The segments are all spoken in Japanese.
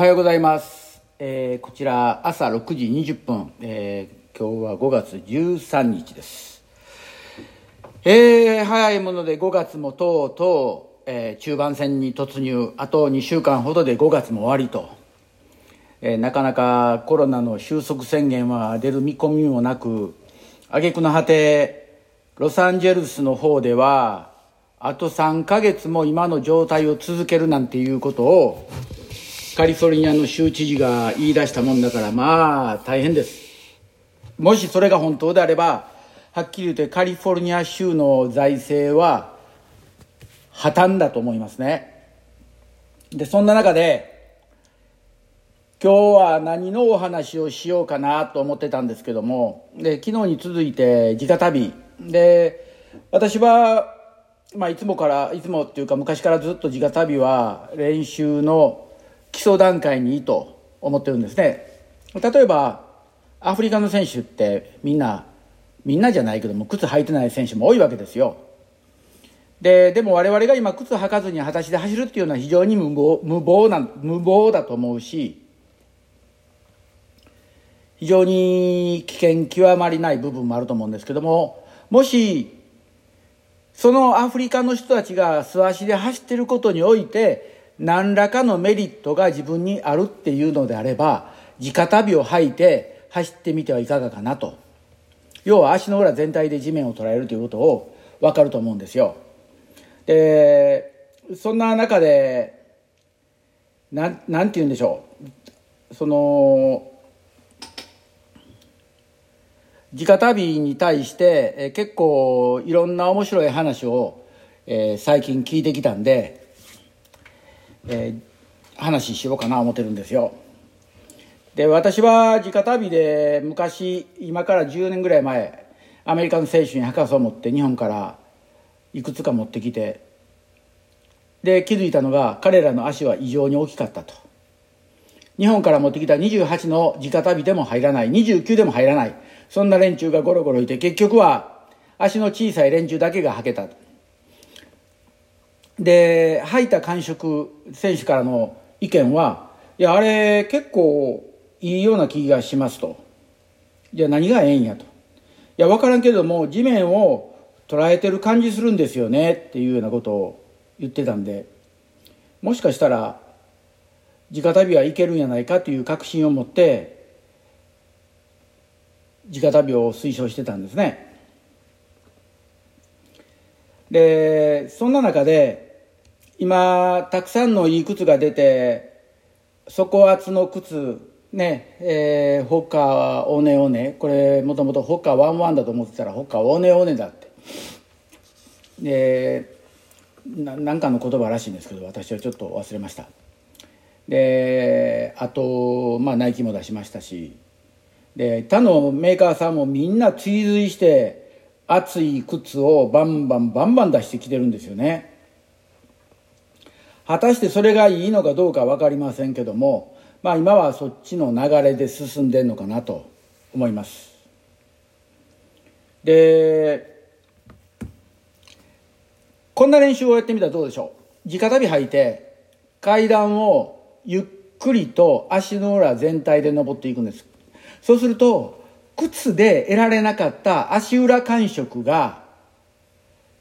はようございます、えーこちら朝6時20分、えー今日は5月13日です。えー早いもので5月もとうとう、え中盤戦に突入。あと2週間ほどで5月も終わりと、えなかなかコロナの収束宣言は出る見込みもなく挙句の果てロサンゼルスの方ではあと3ヶ月も今の状態を続けるなんていうことをカリフォルニアの州知事が言い出したもんだからまあ大変です。もしそれが本当であればはっきり言ってカリフォルニア州の財政は破綻だと思いますね。でそんな中で今日は何のお話をしようかなと思ってたんですけどもで昨日に続いて直旅。で私は、まあ、いつもからいつもっていうか昔からずっと直旅は練習の基礎段階にいいと思ってるんですね。例えばアフリカの選手ってみんなみんなじゃないけども靴履いてない選手も多いわけですよ。ででも我々が今靴履かずに裸足で走るっていうのは非常に無謀無謀な無謀だと思うし非常に危険極まりない部分もあると思うんですけどももしそのアフリカの人たちが素足で走ってることにおいて何らかのメリットが自分にあるっていうのであれば直旅を履いて走ってみてはいかがかなと。要は足の裏全体で地面を捉えるということを分かると思うんですよ。でそんな中でなんなんて言うんでしょう。その直旅に対して、え結構いろんな面白い話を、えー最近聞いてきたんで、えー話しようかな思ってるんですよ。で私は直旅で昔今から10年ぐらい前アメリカの選手に博士を持って日本からいくつか持ってきてで気づいたのが彼らの足は異常に大きかったと。日本から持ってきた28の直旅でも入らない29でも入らない。そんな連中がゴロゴロいて結局は足の小さい連中だけが履けたで履いた感触選手からの意見はいやあれ結構いいような気がしますと。じゃあ何がええんやと。いや分からんけども地面を捉えてる感じするんですよねっていうようなことを言ってたんで。もしかしたら直旅はいけるんやないかという確信を持って直旅を推奨してたんですね。でそんな中で今たくさんのいい靴が出て底厚の靴ねえーホッカーオネオネこれもともとホッカーワンワンだと思ってたらホッカーオネオネだって。でななんかの言葉らしいんですけど私はちょっと忘れました。であとまあナイキも出しましたし。で他のメーカーさんもみんな追随して厚い靴をバンバンバンバン出してきてるんですよね。果たしてそれがいいのかどうか分かりませんけどもまあ今はそっちの流れで進んでんのかなと思います。でこんな練習をやってみたらどうでしょう？直旅履いて階段をゆっくりと足の裏全体で登っていくんです。そうすると靴で得られなかった足裏感触が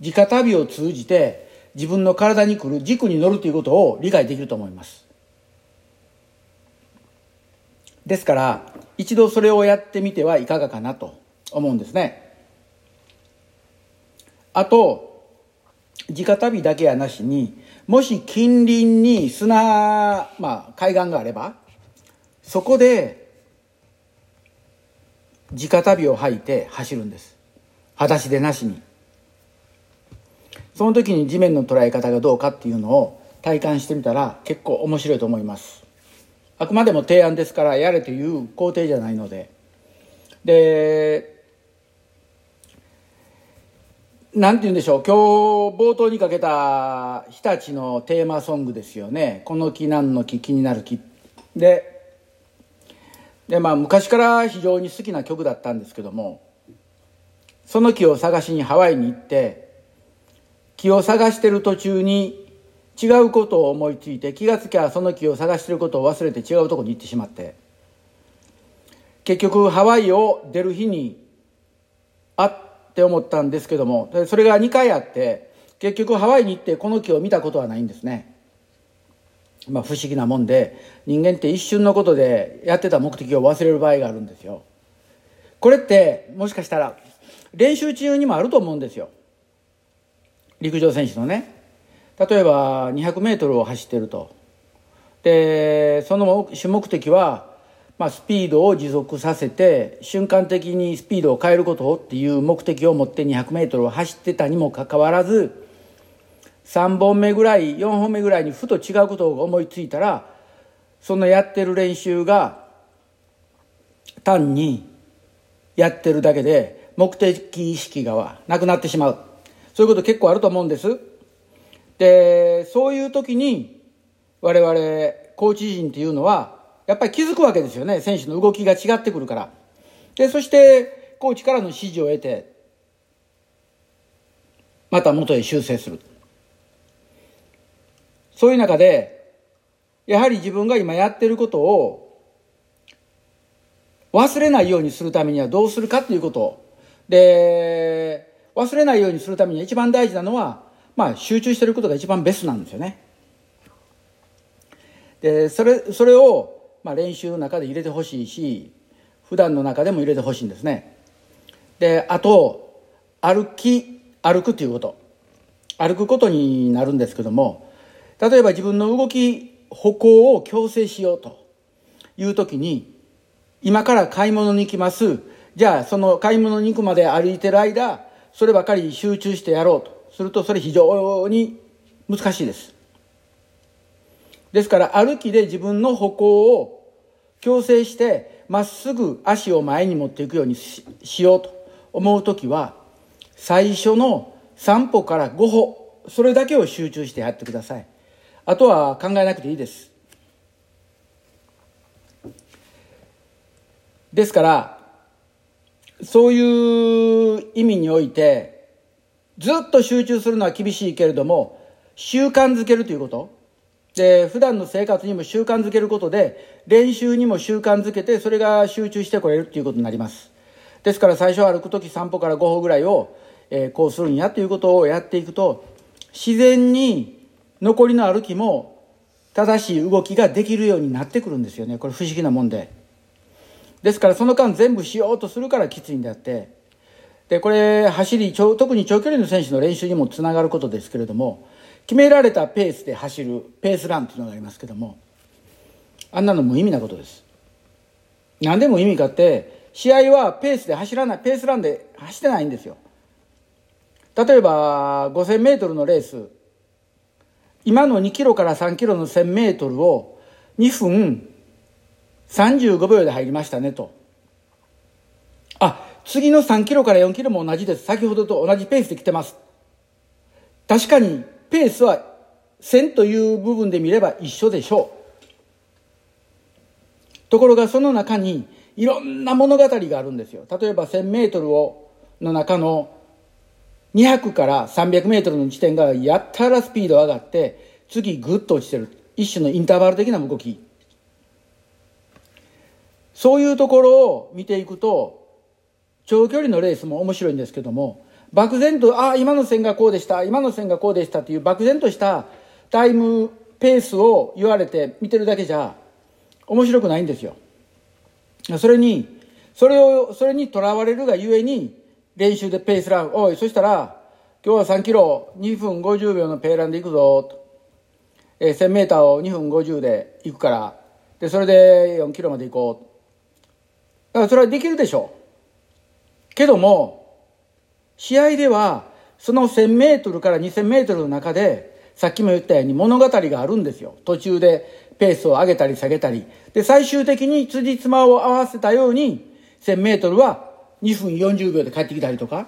直旅を通じて自分の体に来る軸に乗るということを理解できると思います。ですから一度それをやってみてはいかがかなと思うんですね。あと直旅だけやなしにもし近隣に砂、まあ、海岸があればそこで直旅を履いて走るんです。裸足でなしに。その時に地面の捉え方がどうかっていうのを体感してみたら結構面白いと思います。あくまでも提案ですからやれという工程じゃないので。でなんて言うんでしょう。今日冒頭にかけた日立のテーマソングですよね「この木何の木気になる木」ででまあ昔から非常に好きな曲だったんですけどもその木を探しにハワイに行って木を探してる途中に違うことを思いついて気がつきゃその木を探してることを忘れて違うとこに行ってしまって。結局ハワイを出る日にあって思ったんですけどもそれが2回あって結局ハワイに行ってこの木を見たことはないんですね。まあ不思議なもんで人間って一瞬のことでやってた目的を忘れる場合があるんですよ。これってもしかしたら練習中にもあると思うんですよ。陸上選手のね。例えば200メートルを走ってると。でその主目的はまあ、スピードを持続させて瞬間的にスピードを変えることっていう目的を持って 200m を走ってたにもかかわらず3本目ぐらい4本目ぐらいにふと違うことを思いついたらそのやってる練習が単にやってるだけで目的意識がなくなってしまう。そういうこと結構あると思うんですでそういう時に我々コーチ陣っていうのはやっぱり気づくわけですよね。選手の動きが違ってくるから。で、そして、コーチからの指示を得て、また元へ修正する。そういう中で、やはり自分が今やってることを忘れないようにするためにはどうするかということ。で、忘れないようにするためには一番大事なのは、まあ集中していることが一番ベストなんですよね。で、それ、それをまあ、練習の中で入れてほしいし普段の中でも入れてほしいんですね。であと歩き歩くということ。歩くことになるんですけども例えば自分の動き歩行を強制しようという時に今から買い物に行きます。じゃあその買い物に行くまで歩いてる間そればかり集中してやろうと。するとそれ非常に難しいです。ですから歩きで自分の歩行を強制してまっすぐ足を前に持っていくようにしようと。思う時は最初の3歩から5歩それだけを集中してやってください。あとは考えなくていいです。ですからそういう意味においてずっと集中するのは厳しいけれども習慣づけるということ。で普段の生活にも習慣づけることで練習にも習慣づけてそれが集中してこれるっていうことになります。ですから最初歩く時3歩から5歩ぐらいを、えー、こうするんやということをやっていくと自然に残りの歩きも正しい動きができるようになってくるんですよね。これ不思議なもんで。ですからその間全部しようとするからきついんであってでこれ走り特に長距離の選手の練習にもつながることですけれども決められたペースで走るペースランっていうのがありますけどもあんなの無意味なことです。何でも意味かって試合はペースで走らないペースランで走ってないんですよ。例えば 5000m のレース今の2キロから3キロの 1000m を2分35秒で入りましたねとあ次の3キロから4キロも同じです先ほどと同じペースで来てます確かにペースは線という部分で見れば一緒でしょう。ところがその中にいろんな物語があるんですよ。例えば1000メートルをの中の200から300メートルの地点がやったらスピード上がって次グッと落ちてる。一種のインターバル的な動き。そういうところを見ていくと長距離のレースも面白いんですけども漠然と、あ、今の線がこうでした、今の線がこうでしたっていう漠然としたタイムペースを言われて見てるだけじゃ面白くないんですよ。それに、それを、それにとらわれるがゆえに練習でペースラン、おい、そしたら今日は3キロ2分50秒のペーランで行くぞと。えー、1000メーターを2分50で行くから、で、それで4キロまで行こう。だからそれはできるでしょ。う。けども、試合ではその1000メートルから2000メートルの中でさっきも言ったように物語があるんですよ。途中でペースを上げたり下げたり。で最終的に辻褄を合わせたように1000メートルは2分40秒で帰ってきたりとか。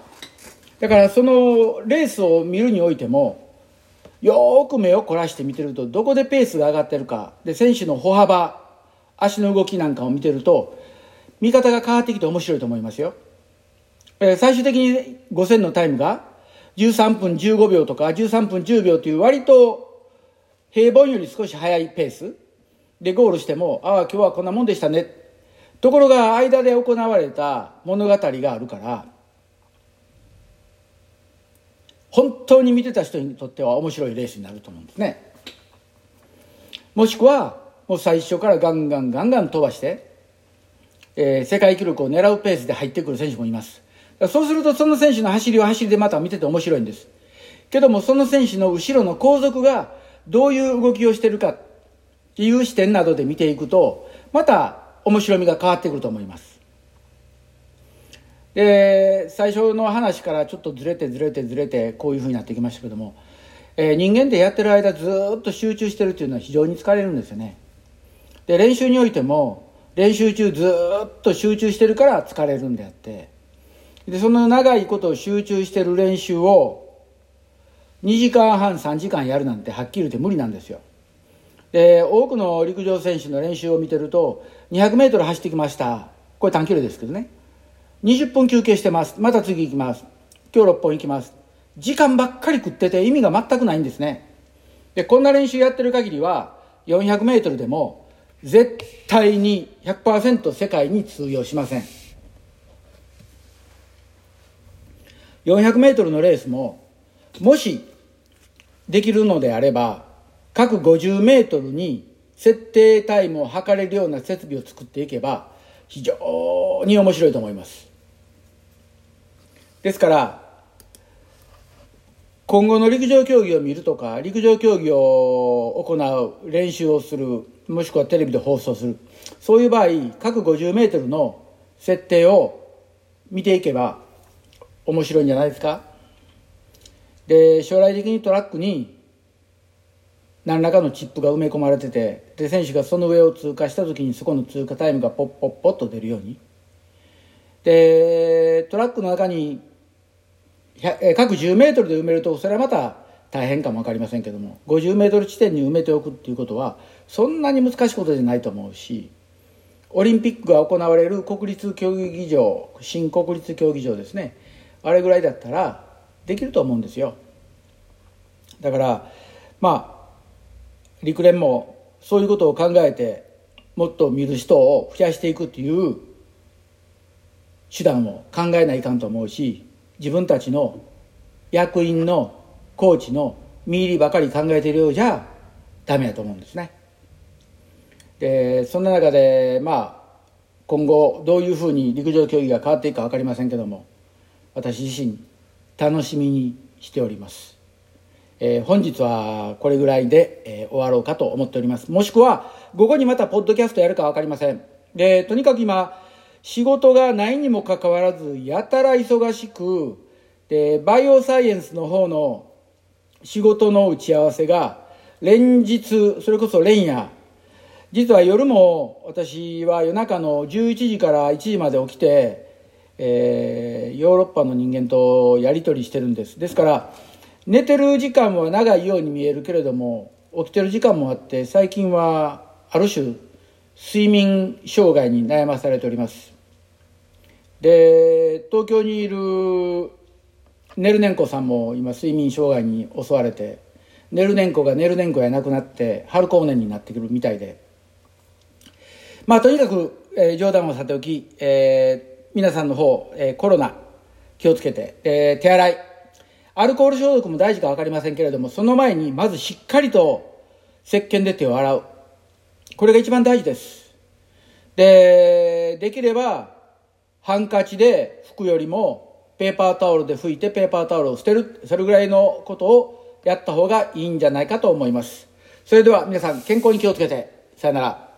だからそのレースを見るにおいてもよーく目を凝らして見てるとどこでペースが上がってるか。で選手の歩幅足の動きなんかを見てると見方が変わってきて面白いと思いますよ。えー、最終的に5000のタイムが13分15秒とか13分10秒という割と平凡より少し速いペースでゴールしても、ああ、今日はこんなもんでしたね。ところが、間で行われた物語があるから、本当に見てた人にとっては面白いレースになると思うんですね。もしくは、もう最初からガンガンガンガン飛ばして、えー、世界記録を狙うペースで入ってくる選手もいます。そうするとその選手の走りは走りでまた見てて面白いんです。けどもその選手の後ろの後続がどういう動きをしてるかっていう視点などで見ていくと、また面白みが変わってくると思います。で、最初の話からちょっとずれてずれてずれてこういうふうになってきましたけども、えー、人間でやってる間ずっと集中してるっていうのは非常に疲れるんですよね。で、練習においても練習中ずっと集中してるから疲れるんであって、でその長いことを集中してる練習を2時間半3時間やるなんてはっきり言って無理なんですよ。で多くの陸上選手の練習を見てると 200m 走ってきました。これ短距離ですけどね。20分休憩してます。また次行きます。今日6本行きます。時間ばっかり食ってて意味が全くないんですね。でこんな練習やってる限りは 400m でも絶対に100%世界に通用しません400メートルのレースも、もしできるのであれば、各50メートルに設定タイムを測れるような設備を作っていけば、非常に面白いと思います。ですから、今後の陸上競技を見るとか、陸上競技を行う、練習をする、もしくはテレビで放送する、そういう場合、各50メートルの設定を見ていけば、面白いんじゃないですか？で将来的にトラックに何らかのチップが埋め込まれててで選手がその上を通過した時にそこの通過タイムがポッポッポッと出るように。でトラックの中に各10メートルで埋めるとそれはまた大変かも分かりませんけども50メートル地点に埋めておくっていうことはそんなに難しいことじゃないと思うしオリンピックが行われる国立競技場新国立競技場ですね。あれぐらいだったらできると思うんですよ。だからまあ陸連もそういうことを考えてもっと見る人を増やしていくっていう手段を考えないかんと思うし自分たちの役員のコーチの見入りばかり考えているようじゃダメだと思うんですね。でそんな中でまあ今後どういうふうに陸上競技が変わっていくか分かりませんけども私自身楽しみにしております、えー、本日はこれぐらいで、えー、終わろうかと思っております。もしくは午後にまたポッドキャストやるか分かりません。でとにかく今仕事がないにもかかわらずやたら忙しくでバイオサイエンスの方の仕事の打ち合わせが連日それこそ連夜。実は夜も私は夜中の11時から1時まで起きてえー、ヨーロッパの人間とやり取りしてるんです。ですから寝てる時間は長いように見えるけれども起きてる時間もあって最近はある種睡眠障害に悩まされております。で東京にいるネルネンコさんも今睡眠障害に襲われてネルネンコがネルネンコやなくなって春高年になってくるみたいで。まあとにかく、えー、冗談をさておき、えー皆さんの方、えー、コロナ気をつけて、えー、手洗い、アルコール消毒も大事か分かりませんけれども、その前にまずしっかりと石鹸で手を洗う。これが一番大事です。で、できれば、ハンカチで拭くよりも、ペーパータオルで拭いてペーパータオルを捨てる。それぐらいのことをやった方がいいんじゃないかと思います。それでは皆さん健康に気をつけて、さよなら。